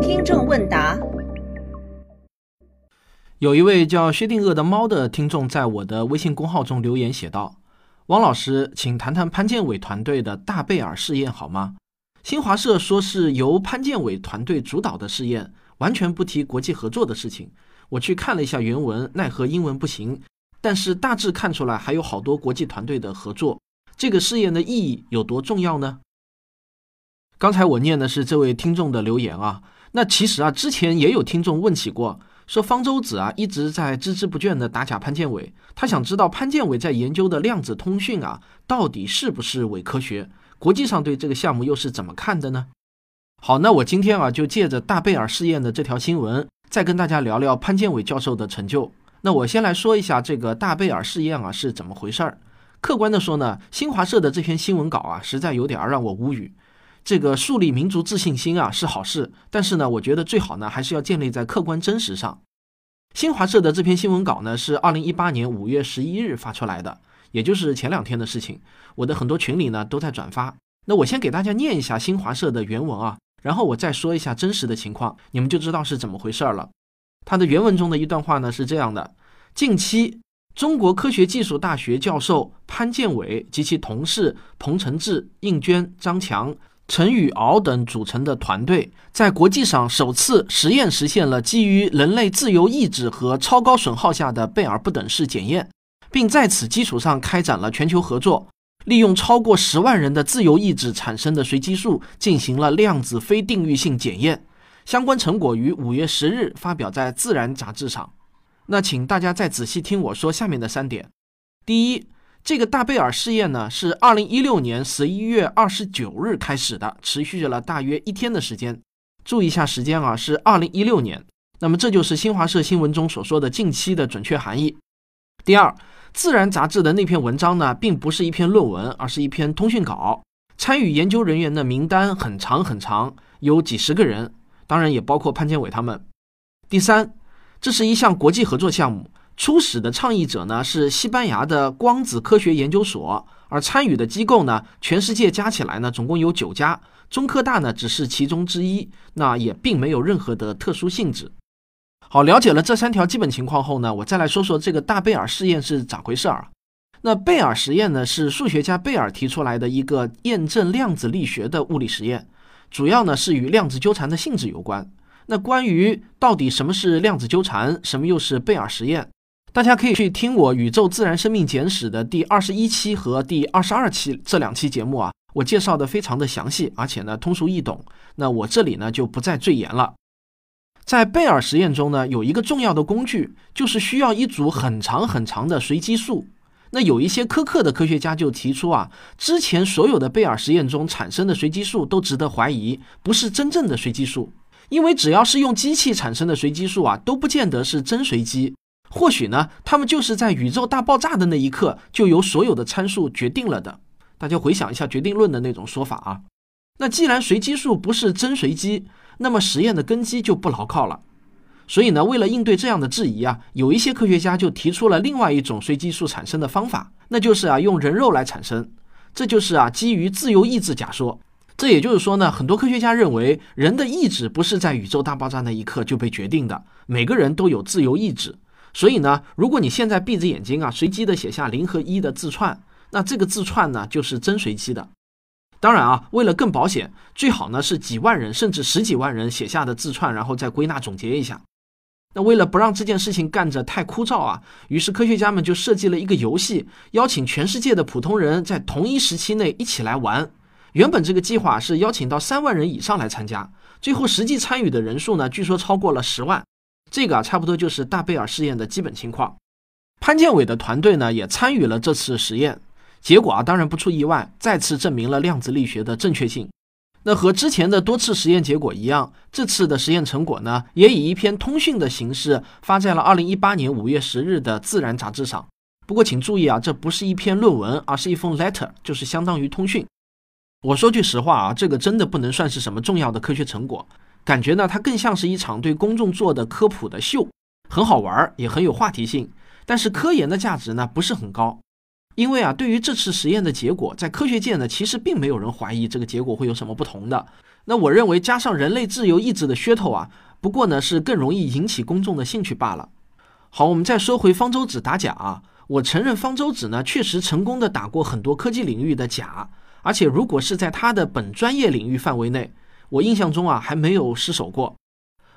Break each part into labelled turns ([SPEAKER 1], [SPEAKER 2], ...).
[SPEAKER 1] 听众问答：
[SPEAKER 2] 有一位叫薛定谔的猫的听众在我的微信公号中留言写道：“汪老师，请谈谈潘建伟团队的大贝尔试验好吗？新华社说是由潘建伟团队主导的试验，完全不提国际合作的事情。我去看了一下原文，奈何英文不行，但是大致看出来还有好多国际团队的合作。这个试验的意义有多重要呢？”刚才我念的是这位听众的留言啊，那其实啊，之前也有听众问起过，说方舟子啊一直在孜孜不倦地打假潘建伟，他想知道潘建伟在研究的量子通讯啊，到底是不是伪科学？国际上对这个项目又是怎么看的呢？好，那我今天啊就借着大贝尔试验的这条新闻，再跟大家聊聊潘建伟教授的成就。那我先来说一下这个大贝尔试验啊是怎么回事儿。客观的说呢，新华社的这篇新闻稿啊，实在有点让我无语。这个树立民族自信心啊是好事，但是呢，我觉得最好呢还是要建立在客观真实上。新华社的这篇新闻稿呢是二零一八年五月十一日发出来的，也就是前两天的事情。我的很多群里呢都在转发。那我先给大家念一下新华社的原文啊，然后我再说一下真实的情况，你们就知道是怎么回事了。它的原文中的一段话呢是这样的：近期，中国科学技术大学教授潘建伟及其同事彭承志、应娟、张强。陈宇敖等组成的团队，在国际上首次实验实现了基于人类自由意志和超高损耗下的贝尔不等式检验，并在此基础上开展了全球合作，利用超过十万人的自由意志产生的随机数进行了量子非定域性检验。相关成果于五月十日发表在《自然》杂志上。那请大家再仔细听我说下面的三点：第一。这个大贝尔试验呢，是二零一六年十一月二十九日开始的，持续了大约一天的时间。注意一下时间啊，是二零一六年。那么这就是新华社新闻中所说的近期的准确含义。第二，《自然》杂志的那篇文章呢，并不是一篇论文，而是一篇通讯稿。参与研究人员的名单很长很长，有几十个人，当然也包括潘建伟他们。第三，这是一项国际合作项目。初始的倡议者呢是西班牙的光子科学研究所，而参与的机构呢，全世界加起来呢总共有九家，中科大呢只是其中之一，那也并没有任何的特殊性质。好，了解了这三条基本情况后呢，我再来说说这个大贝尔试验是咋回事儿。那贝尔实验呢是数学家贝尔提出来的一个验证量子力学的物理实验，主要呢是与量子纠缠的性质有关。那关于到底什么是量子纠缠，什么又是贝尔实验？大家可以去听我《宇宙自然生命简史》的第二十一期和第二十二期这两期节目啊，我介绍的非常的详细，而且呢通俗易懂。那我这里呢就不再赘言了。在贝尔实验中呢，有一个重要的工具，就是需要一组很长很长的随机数。那有一些苛刻的科学家就提出啊，之前所有的贝尔实验中产生的随机数都值得怀疑，不是真正的随机数，因为只要是用机器产生的随机数啊，都不见得是真随机。或许呢，他们就是在宇宙大爆炸的那一刻就由所有的参数决定了的。大家回想一下决定论的那种说法啊。那既然随机数不是真随机，那么实验的根基就不牢靠了。所以呢，为了应对这样的质疑啊，有一些科学家就提出了另外一种随机数产生的方法，那就是啊用人肉来产生。这就是啊基于自由意志假说。这也就是说呢，很多科学家认为人的意志不是在宇宙大爆炸那一刻就被决定的，每个人都有自由意志。所以呢，如果你现在闭着眼睛啊，随机的写下零和一的字串，那这个字串呢就是真随机的。当然啊，为了更保险，最好呢是几万人甚至十几万人写下的字串，然后再归纳总结一下。那为了不让这件事情干着太枯燥啊，于是科学家们就设计了一个游戏，邀请全世界的普通人在同一时期内一起来玩。原本这个计划是邀请到三万人以上来参加，最后实际参与的人数呢，据说超过了十万。这个啊，差不多就是大贝尔试验的基本情况。潘建伟的团队呢，也参与了这次实验，结果啊，当然不出意外，再次证明了量子力学的正确性。那和之前的多次实验结果一样，这次的实验成果呢，也以一篇通讯的形式发在了二零一八年五月十日的《自然》杂志上。不过请注意啊，这不是一篇论文，而是一封 letter，就是相当于通讯。我说句实话啊，这个真的不能算是什么重要的科学成果。感觉呢，它更像是一场对公众做的科普的秀，很好玩儿，也很有话题性。但是科研的价值呢，不是很高。因为啊，对于这次实验的结果，在科学界呢，其实并没有人怀疑这个结果会有什么不同的。那我认为，加上人类自由意志的噱头啊，不过呢是更容易引起公众的兴趣罢了。好，我们再说回方舟子打假啊，我承认方舟子呢确实成功的打过很多科技领域的假，而且如果是在他的本专业领域范围内，我印象中啊还没有失手过。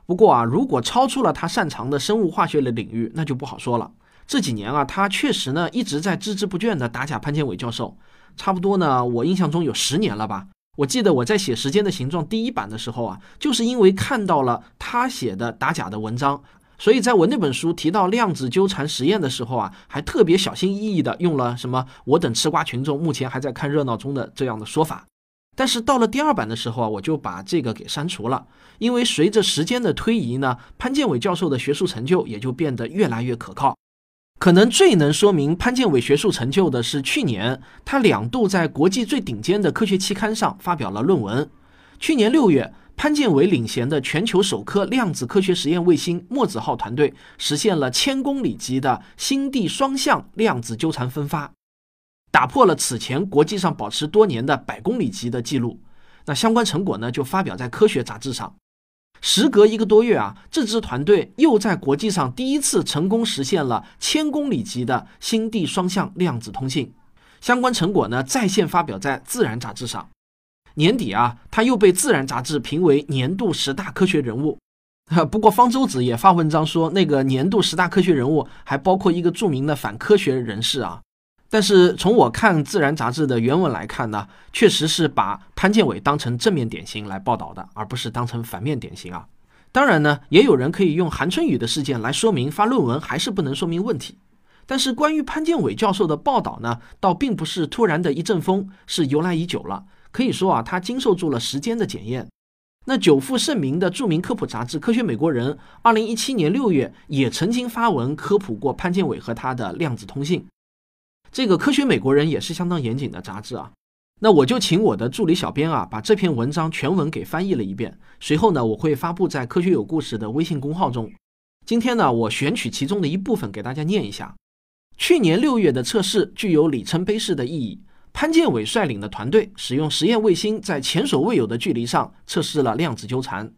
[SPEAKER 2] 不过啊，如果超出了他擅长的生物化学的领域，那就不好说了。这几年啊，他确实呢一直在孜孜不倦地打假潘建伟教授，差不多呢，我印象中有十年了吧。我记得我在写《时间的形状》第一版的时候啊，就是因为看到了他写的打假的文章，所以在我那本书提到量子纠缠实验的时候啊，还特别小心翼翼地用了什么“我等吃瓜群众目前还在看热闹中的”这样的说法。但是到了第二版的时候啊，我就把这个给删除了，因为随着时间的推移呢，潘建伟教授的学术成就也就变得越来越可靠。可能最能说明潘建伟学术成就的是，去年他两度在国际最顶尖的科学期刊上发表了论文。去年六月，潘建伟领衔的全球首颗量子科学实验卫星“墨子号”团队实现了千公里级的星地双向量子纠缠分发，打破了此前国际上保持多年的百公里级的记录。那相关成果呢，就发表在科学杂志上。时隔一个多月啊，这支团队又在国际上第一次成功实现了千公里级的星地双向量子通信。相关成果呢，在线发表在《自然》杂志上。年底啊，他又被《自然》杂志评为年度十大科学人物。不过方舟子也发文章说，那个年度十大科学人物还包括一个著名的反科学人士啊。但是从我看《自然》杂志的原文来看呢，确实是把潘建伟当成正面典型来报道的，而不是当成反面典型啊。当然呢，也有人可以用韩春雨的事件来说明发论文还是不能说明问题。但是关于潘建伟教授的报道呢，倒并不是突然的一阵风，是由来已久了。可以说啊，他经受住了时间的检验。那久负盛名的著名科普杂志《科学美国人》，二零一七年六月也曾经发文科普过潘建伟和他的量子通信。这个科学美国人也是相当严谨的杂志啊，那我就请我的助理小编啊，把这篇文章全文给翻译了一遍，随后呢，我会发布在科学有故事的微信公号中。今天呢，我选取其中的一部分给大家念一下。去年六月的测试具有里程碑式的意义。潘建伟率领的团队使用实验卫星，在前所未有的距离上测试了量子纠缠。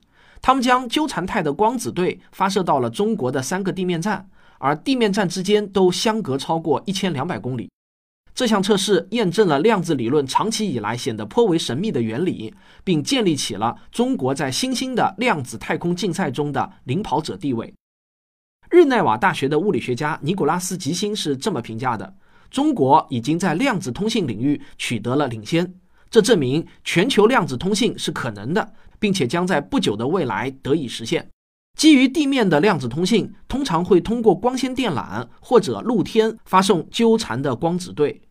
[SPEAKER 2] 他们将纠缠态的光子对发射到了中国的三个地面站。而地面站之间都相隔超过一千两百公里，这项测试验证了量子理论长期以来显得颇为神秘的原理，并建立起了中国在新兴的量子太空竞赛中的领跑者地位。日内瓦大学的物理学家尼古拉斯·吉星是这么评价的：“中国已经在量子通信领域取得了领先，这证明全球量子通信是可能的，并且将在不久的未来得以实现。”基于地面的量子通信通常会通过光纤电缆或者露天发送纠缠的光子对，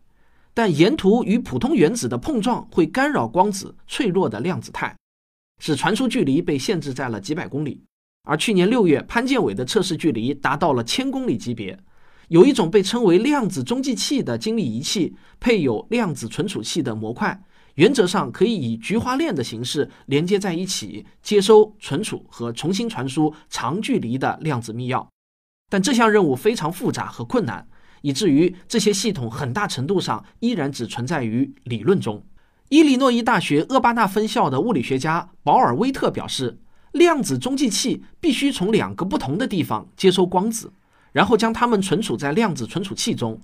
[SPEAKER 2] 但沿途与普通原子的碰撞会干扰光子脆弱的量子态，使传输距离被限制在了几百公里。而去年六月，潘建伟的测试距离达到了千公里级别。有一种被称为量子中继器的精密仪器，配有量子存储器的模块。原则上可以以菊花链的形式连接在一起，接收、存储和重新传输长距离的量子密钥。但这项任务非常复杂和困难，以至于这些系统很大程度上依然只存在于理论中。伊利诺伊大学厄巴纳分校的物理学家保尔威特表示，量子中继器必须从两个不同的地方接收光子，然后将它们存储在量子存储器中，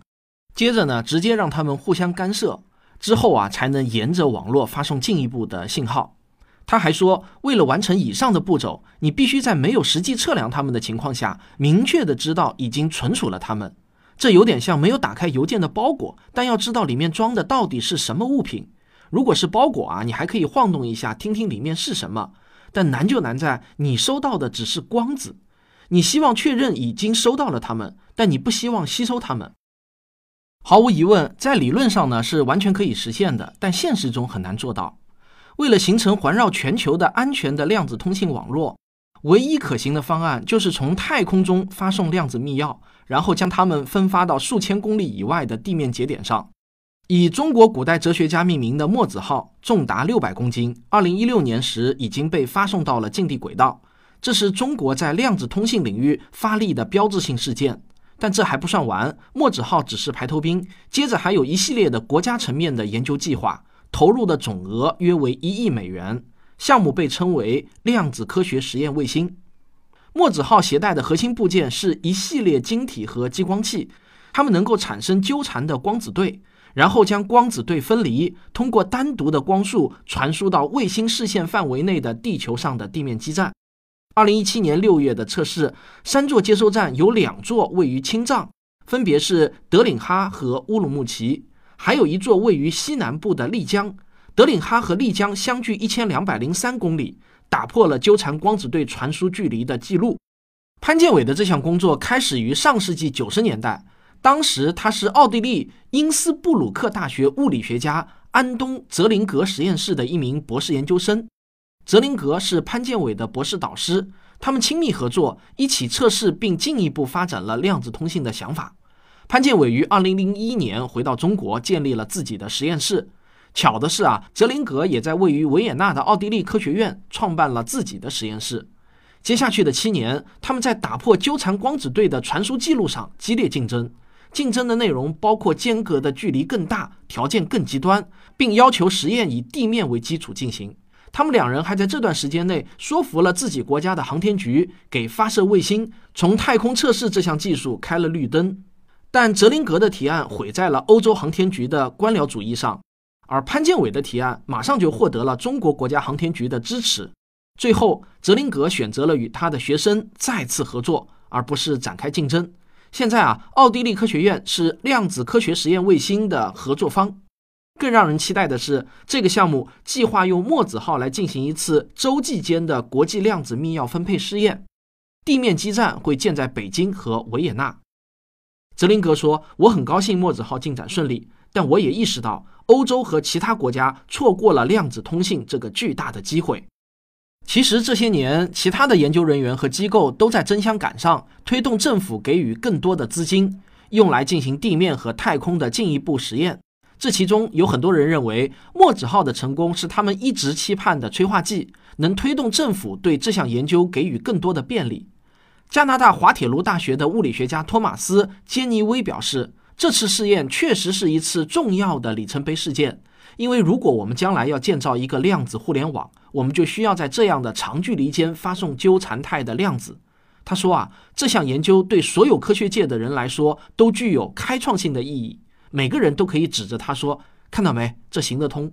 [SPEAKER 2] 接着呢，直接让它们互相干涉。之后啊，才能沿着网络发送进一步的信号。他还说，为了完成以上的步骤，你必须在没有实际测量它们的情况下，明确的知道已经存储了它们。这有点像没有打开邮件的包裹，但要知道里面装的到底是什么物品。如果是包裹啊，你还可以晃动一下，听听里面是什么。但难就难在你收到的只是光子，你希望确认已经收到了它们，但你不希望吸收它们。毫无疑问，在理论上呢是完全可以实现的，但现实中很难做到。为了形成环绕全球的安全的量子通信网络，唯一可行的方案就是从太空中发送量子密钥，然后将它们分发到数千公里以外的地面节点上。以中国古代哲学家命名的墨子号重达六百公斤，二零一六年时已经被发送到了近地轨道。这是中国在量子通信领域发力的标志性事件。但这还不算完，墨子号只是排头兵，接着还有一系列的国家层面的研究计划，投入的总额约为一亿美元。项目被称为量子科学实验卫星。墨子号携带的核心部件是一系列晶体和激光器，它们能够产生纠缠的光子对，然后将光子对分离，通过单独的光束传输到卫星视线范围内的地球上的地面基站。二零一七年六月的测试，三座接收站有两座位于青藏，分别是德领哈和乌鲁木齐，还有一座位于西南部的丽江。德领哈和丽江相距一千两百零三公里，打破了纠缠光子对传输距离的记录。潘建伟的这项工作开始于上世纪九十年代，当时他是奥地利因斯布鲁克大学物理学家安东·泽林格实验室的一名博士研究生。泽林格是潘建伟的博士导师，他们亲密合作，一起测试并进一步发展了量子通信的想法。潘建伟于二零零一年回到中国，建立了自己的实验室。巧的是啊，泽林格也在位于维也纳的奥地利科学院创办了自己的实验室。接下去的七年，他们在打破纠缠光子对的传输记录上激烈竞争，竞争的内容包括间隔的距离更大、条件更极端，并要求实验以地面为基础进行。他们两人还在这段时间内说服了自己国家的航天局，给发射卫星从太空测试这项技术开了绿灯。但泽林格的提案毁在了欧洲航天局的官僚主义上，而潘建伟的提案马上就获得了中国国家航天局的支持。最后，泽林格选择了与他的学生再次合作，而不是展开竞争。现在啊，奥地利科学院是量子科学实验卫星的合作方。更让人期待的是，这个项目计划用墨子号来进行一次洲际间的国际量子密钥分配试验，地面基站会建在北京和维也纳。泽林格说：“我很高兴墨子号进展顺利，但我也意识到欧洲和其他国家错过了量子通信这个巨大的机会。”其实这些年，其他的研究人员和机构都在争相赶上，推动政府给予更多的资金，用来进行地面和太空的进一步实验。这其中有很多人认为，墨子号的成功是他们一直期盼的催化剂，能推动政府对这项研究给予更多的便利。加拿大滑铁卢大学的物理学家托马斯·杰尼威表示，这次试验确实是一次重要的里程碑事件，因为如果我们将来要建造一个量子互联网，我们就需要在这样的长距离间发送纠缠态的量子。他说啊，这项研究对所有科学界的人来说都具有开创性的意义。每个人都可以指着他说：“看到没，这行得通。”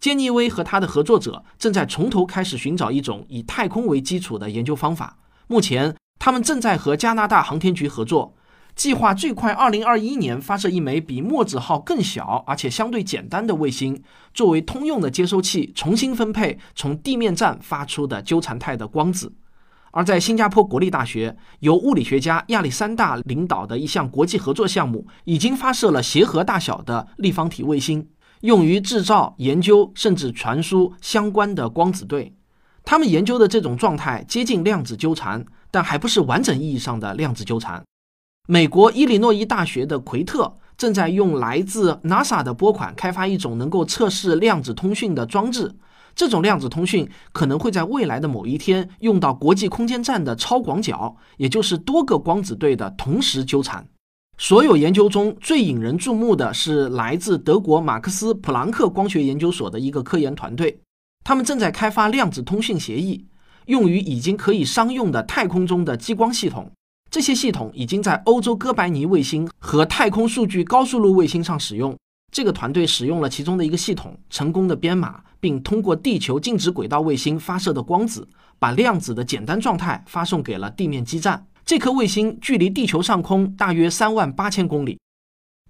[SPEAKER 2] 杰尼威和他的合作者正在从头开始寻找一种以太空为基础的研究方法。目前，他们正在和加拿大航天局合作，计划最快2021年发射一枚比墨子号更小而且相对简单的卫星，作为通用的接收器，重新分配从地面站发出的纠缠态的光子。而在新加坡国立大学，由物理学家亚历山大领导的一项国际合作项目，已经发射了协和大小的立方体卫星，用于制造、研究甚至传输相关的光子对。他们研究的这种状态接近量子纠缠，但还不是完整意义上的量子纠缠。美国伊利诺伊大学的奎特正在用来自 NASA 的拨款开发一种能够测试量子通讯的装置。这种量子通讯可能会在未来的某一天用到国际空间站的超广角，也就是多个光子对的同时纠缠。所有研究中最引人注目的是来自德国马克思普朗克光学研究所的一个科研团队，他们正在开发量子通讯协议，用于已经可以商用的太空中的激光系统。这些系统已经在欧洲哥白尼卫星和太空数据高速路卫星上使用。这个团队使用了其中的一个系统，成功的编码，并通过地球静止轨道卫星发射的光子，把量子的简单状态发送给了地面基站。这颗卫星距离地球上空大约三万八千公里。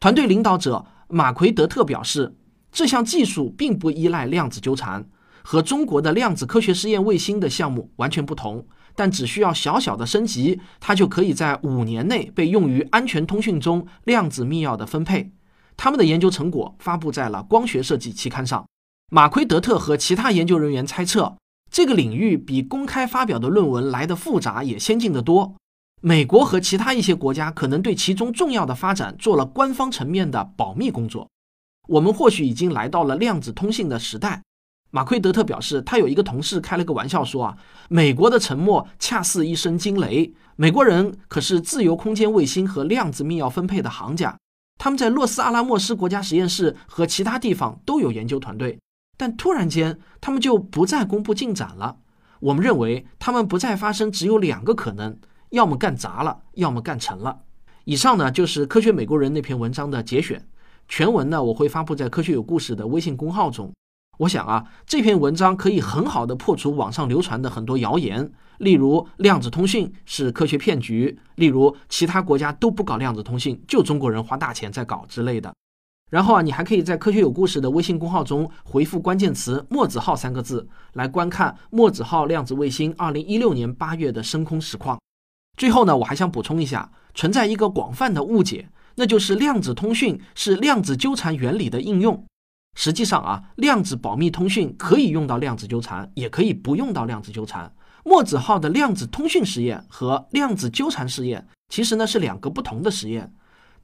[SPEAKER 2] 团队领导者马奎德特表示，这项技术并不依赖量子纠缠，和中国的量子科学试验卫星的项目完全不同，但只需要小小的升级，它就可以在五年内被用于安全通讯中量子密钥的分配。他们的研究成果发布在了《光学设计》期刊上。马奎德特和其他研究人员猜测，这个领域比公开发表的论文来的复杂也先进得多。美国和其他一些国家可能对其中重要的发展做了官方层面的保密工作。我们或许已经来到了量子通信的时代。马奎德特表示，他有一个同事开了个玩笑说啊，美国的沉默恰似一声惊雷。美国人可是自由空间卫星和量子密钥分配的行家，他们在洛斯阿拉莫斯国家实验室和其他地方都有研究团队，但突然间他们就不再公布进展了。我们认为他们不再发生只有两个可能，要么干砸了，要么干成了。以上呢就是科学美国人那篇文章的节选，全文呢我会发布在科学有故事的微信公号中。我想啊，这篇文章可以很好的破除网上流传的很多谣言，例如量子通讯是科学骗局，例如其他国家都不搞量子通讯，就中国人花大钱在搞之类的。然后啊，你还可以在科学有故事的微信公号中回复关键词“墨子号”三个字，来观看墨子号量子卫星二零一六年八月的升空实况。最后呢，我还想补充一下，存在一个广泛的误解，那就是量子通讯是量子纠缠原理的应用。实际上啊，量子保密通讯可以用到量子纠缠，也可以不用到量子纠缠。墨子号的量子通讯实验和量子纠缠实验其实呢是两个不同的实验。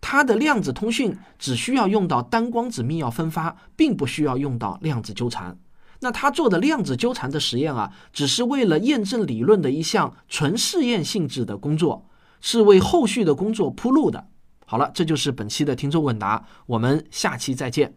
[SPEAKER 2] 它的量子通讯只需要用到单光子密钥分发，并不需要用到量子纠缠。那他做的量子纠缠的实验啊，只是为了验证理论的一项纯试验性质的工作，是为后续的工作铺路的。好了，这就是本期的听众问答，我们下期再见。